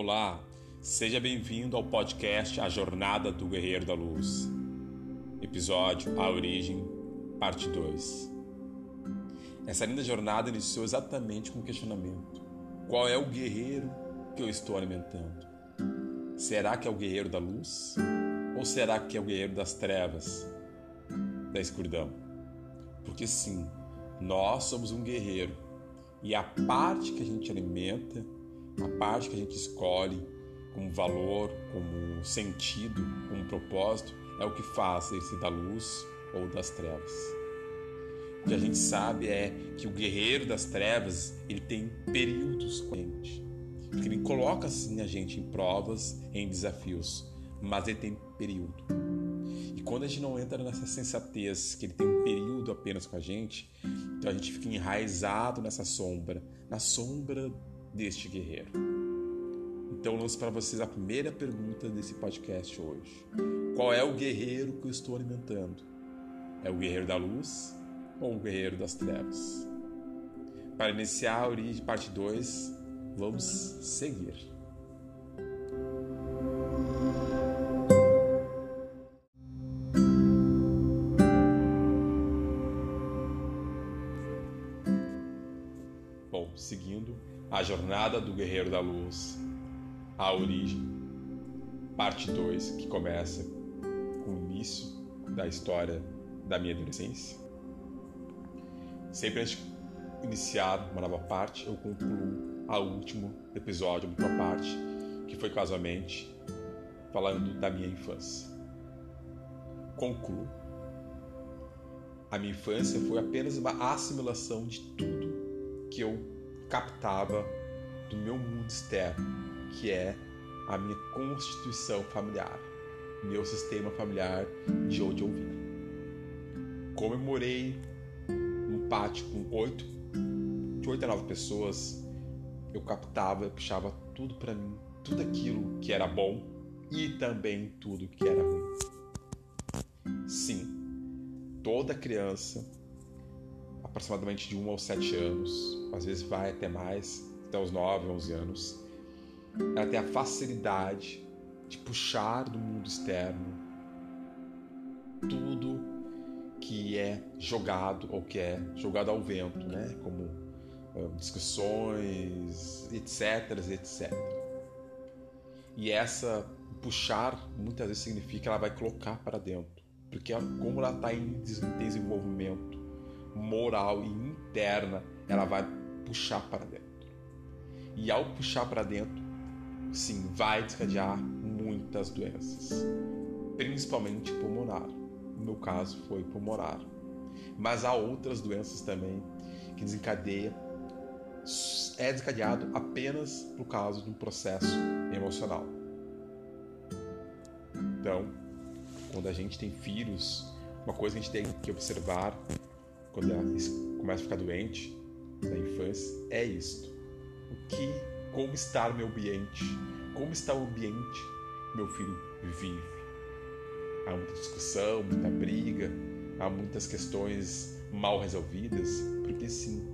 Olá, seja bem-vindo ao podcast A Jornada do Guerreiro da Luz. Episódio A Origem, parte 2. Essa linda jornada iniciou exatamente com um questionamento: Qual é o guerreiro que eu estou alimentando? Será que é o guerreiro da luz? Ou será que é o guerreiro das trevas, da escuridão? Porque sim, nós somos um guerreiro e a parte que a gente alimenta a parte que a gente escolhe como valor, como sentido, como propósito, é o que faz esse da luz ou das trevas. O que a gente sabe é que o guerreiro das trevas ele tem períodos com a gente, porque ele coloca assim a gente em provas, em desafios, mas ele tem período. E quando a gente não entra nessa sensatez que ele tem um período apenas com a gente, então a gente fica enraizado nessa sombra, na sombra deste guerreiro. Então lanço para vocês a primeira pergunta desse podcast hoje. Qual é o guerreiro que eu estou alimentando? É o guerreiro da luz ou o guerreiro das trevas? Para iniciar a origem parte 2, vamos seguir. Jornada do Guerreiro da Luz, A Origem, parte 2, que começa com o início da história da minha adolescência. Sempre antes de iniciar uma nova parte, eu concluo a último episódio, a última parte, que foi casualmente falando da minha infância. Concluo. A minha infância foi apenas uma assimilação de tudo que eu captava do meu mundo externo, que é a minha constituição familiar, meu sistema familiar de onde eu vim. Comemorei um pátio com oito, de oito a nove pessoas, eu captava, eu puxava tudo para mim, tudo aquilo que era bom e também tudo que era ruim. Sim, toda criança aproximadamente de 1 aos 7 anos, às vezes vai até mais, até os 9, 11 anos. Ela tem a facilidade de puxar do mundo externo tudo que é jogado ou que é jogado ao vento, né? Como uh, discussões, etc, etc. E essa puxar muitas vezes significa que ela vai colocar para dentro, porque como ela está em desenvolvimento moral e interna, ela vai puxar para dentro. E ao puxar para dentro, sim, vai desencadear muitas doenças, principalmente pulmonar. No meu caso foi pulmonar. Mas há outras doenças também que desencadeia é desencadeado apenas por causa de um processo emocional. Então, quando a gente tem filhos, uma coisa que a gente tem que observar quando começa a ficar doente na infância é isto. O que, como está meu ambiente? Como está o ambiente meu filho vive? Há muita discussão, muita briga, há muitas questões mal resolvidas, porque sim,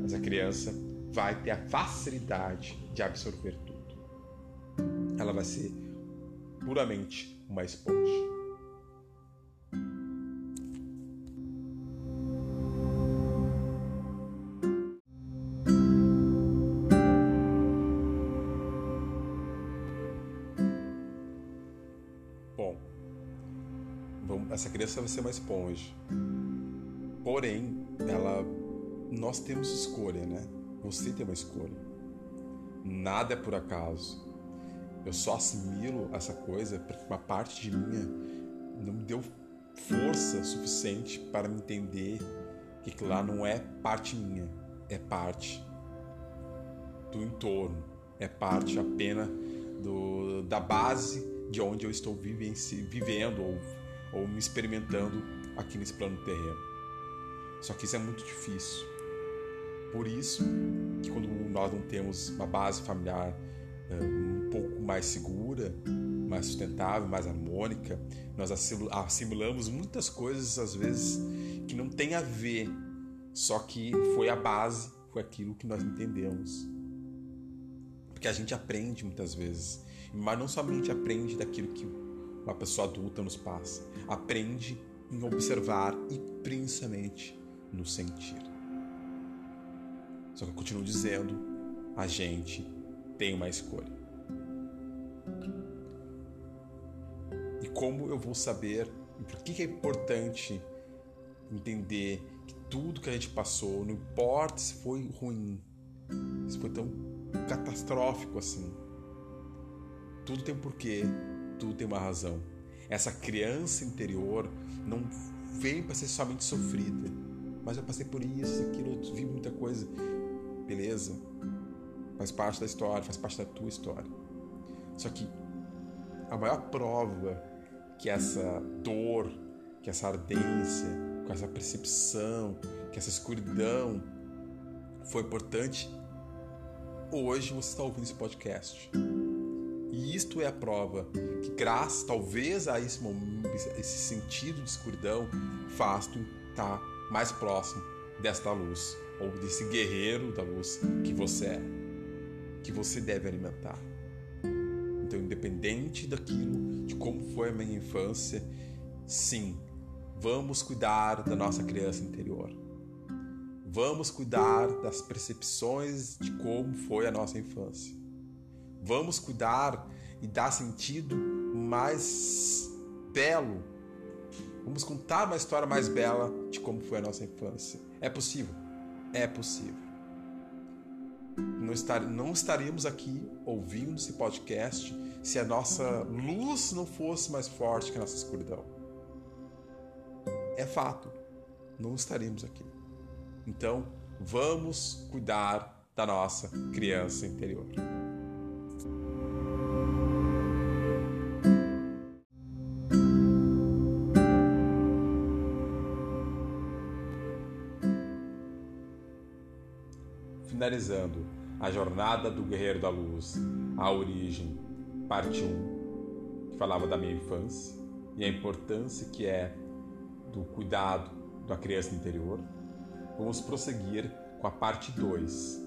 mas a criança vai ter a facilidade de absorver tudo. Ela vai ser puramente uma esponja. Essa criança vai ser uma esponja. Porém, ela nós temos escolha, né? Você tem uma escolha. Nada é por acaso. Eu só assimilo essa coisa porque uma parte de minha não me deu força suficiente para me entender que lá não é parte minha, é parte do entorno, é parte apenas do, da base de onde eu estou vivendo ou ou me experimentando aqui nesse plano terreno. Só que isso é muito difícil. Por isso que quando nós não temos uma base familiar eh, um pouco mais segura, mais sustentável, mais harmônica, nós assimilamos muitas coisas às vezes que não tem a ver, só que foi a base, foi aquilo que nós entendemos. Porque a gente aprende muitas vezes, mas não somente aprende daquilo que uma pessoa adulta nos passa, aprende em observar e principalmente no sentir. Só que eu continuo dizendo, a gente tem uma escolha. E como eu vou saber por que é importante entender que tudo que a gente passou, não importa se foi ruim, se foi tão catastrófico assim, tudo tem um porquê, tudo tem uma razão. Essa criança interior não veio para ser somente sofrida, mas eu passei por isso, aquilo, vi muita coisa. Beleza? Faz parte da história, faz parte da tua história. Só que a maior prova que essa dor, que essa ardência, com essa percepção, que essa escuridão foi importante, hoje você está ouvindo esse podcast. E isto é a prova que, graças talvez a esse, momento, esse sentido de escuridão, faz tu estar mais próximo desta luz, ou desse guerreiro da luz que você é, que você deve alimentar. Então, independente daquilo, de como foi a minha infância, sim, vamos cuidar da nossa criança interior. Vamos cuidar das percepções de como foi a nossa infância. Vamos cuidar e dar sentido mais belo. Vamos contar uma história mais bela de como foi a nossa infância. É possível? É possível. Não, estar, não estaríamos aqui ouvindo esse podcast se a nossa luz não fosse mais forte que a nossa escuridão. É fato. Não estaríamos aqui. Então, vamos cuidar da nossa criança interior. Finalizando a jornada do Guerreiro da Luz, a origem, parte 1, que falava da minha infância e a importância que é do cuidado da criança interior. Vamos prosseguir com a parte 2,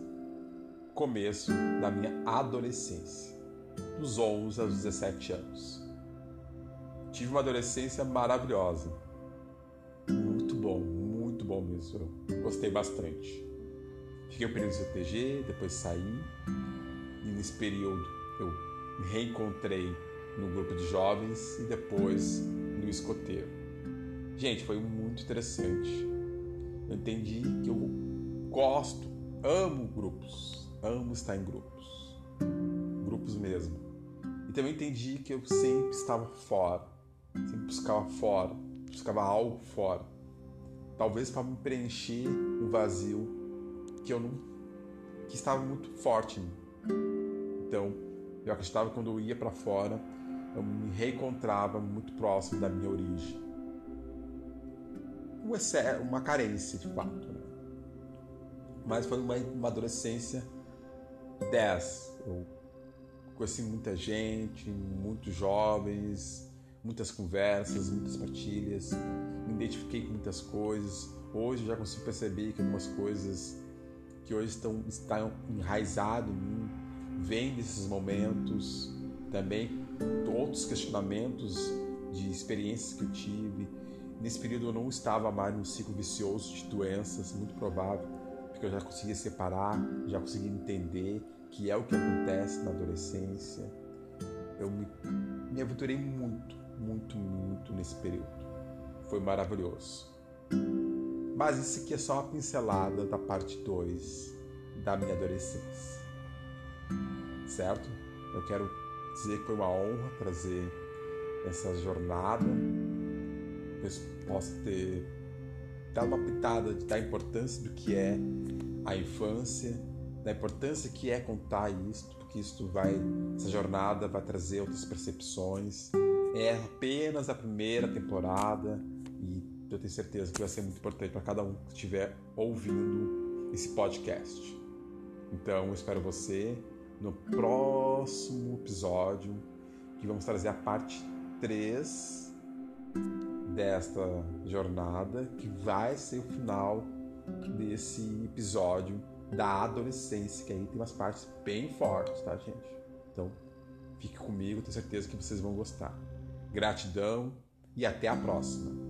começo da minha adolescência, dos 11 aos 17 anos. Tive uma adolescência maravilhosa. Muito bom, muito bom mesmo. Gostei bastante. Fiquei um período de CTG, depois saí. E nesse período eu me reencontrei no grupo de jovens e depois no escoteiro. Gente, foi muito interessante. Eu entendi que eu gosto, amo grupos, amo estar em grupos, grupos mesmo. E também entendi que eu sempre estava fora, sempre buscava fora, buscava algo fora. Talvez para me preencher um vazio que eu não que estava muito forte em mim. Então, eu acreditava que quando eu ia para fora, eu me reencontrava muito próximo da minha origem. uma carência, de fato. Né? Mas foi uma, uma adolescência 10. Eu conheci muita gente, muitos jovens, muitas conversas, muitas partilhas, me identifiquei com muitas coisas. Hoje eu já consigo perceber que algumas coisas que hoje estão, estão enraizados em mim, vem desses momentos, também outros questionamentos de experiências que eu tive. Nesse período eu não estava mais num ciclo vicioso de doenças, muito provável, eu já conseguia separar, já conseguia entender que é o que acontece na adolescência. Eu me, me aventurei muito, muito, muito nesse período. Foi maravilhoso. Mas isso aqui é só uma pincelada da parte 2 da minha adolescência. Certo? Eu quero dizer que foi uma honra trazer essa jornada. Eu posso ter dado uma pitada da importância do que é a infância, da importância que é contar isto, porque isto vai, essa jornada vai trazer outras percepções. É apenas a primeira temporada e eu tenho certeza que vai ser muito importante para cada um que estiver ouvindo esse podcast. Então, eu espero você no próximo episódio, que vamos trazer a parte 3 desta jornada, que vai ser o final desse episódio da adolescência, que aí tem umas partes bem fortes, tá, gente? Então, fique comigo, tenho certeza que vocês vão gostar. Gratidão e até a próxima.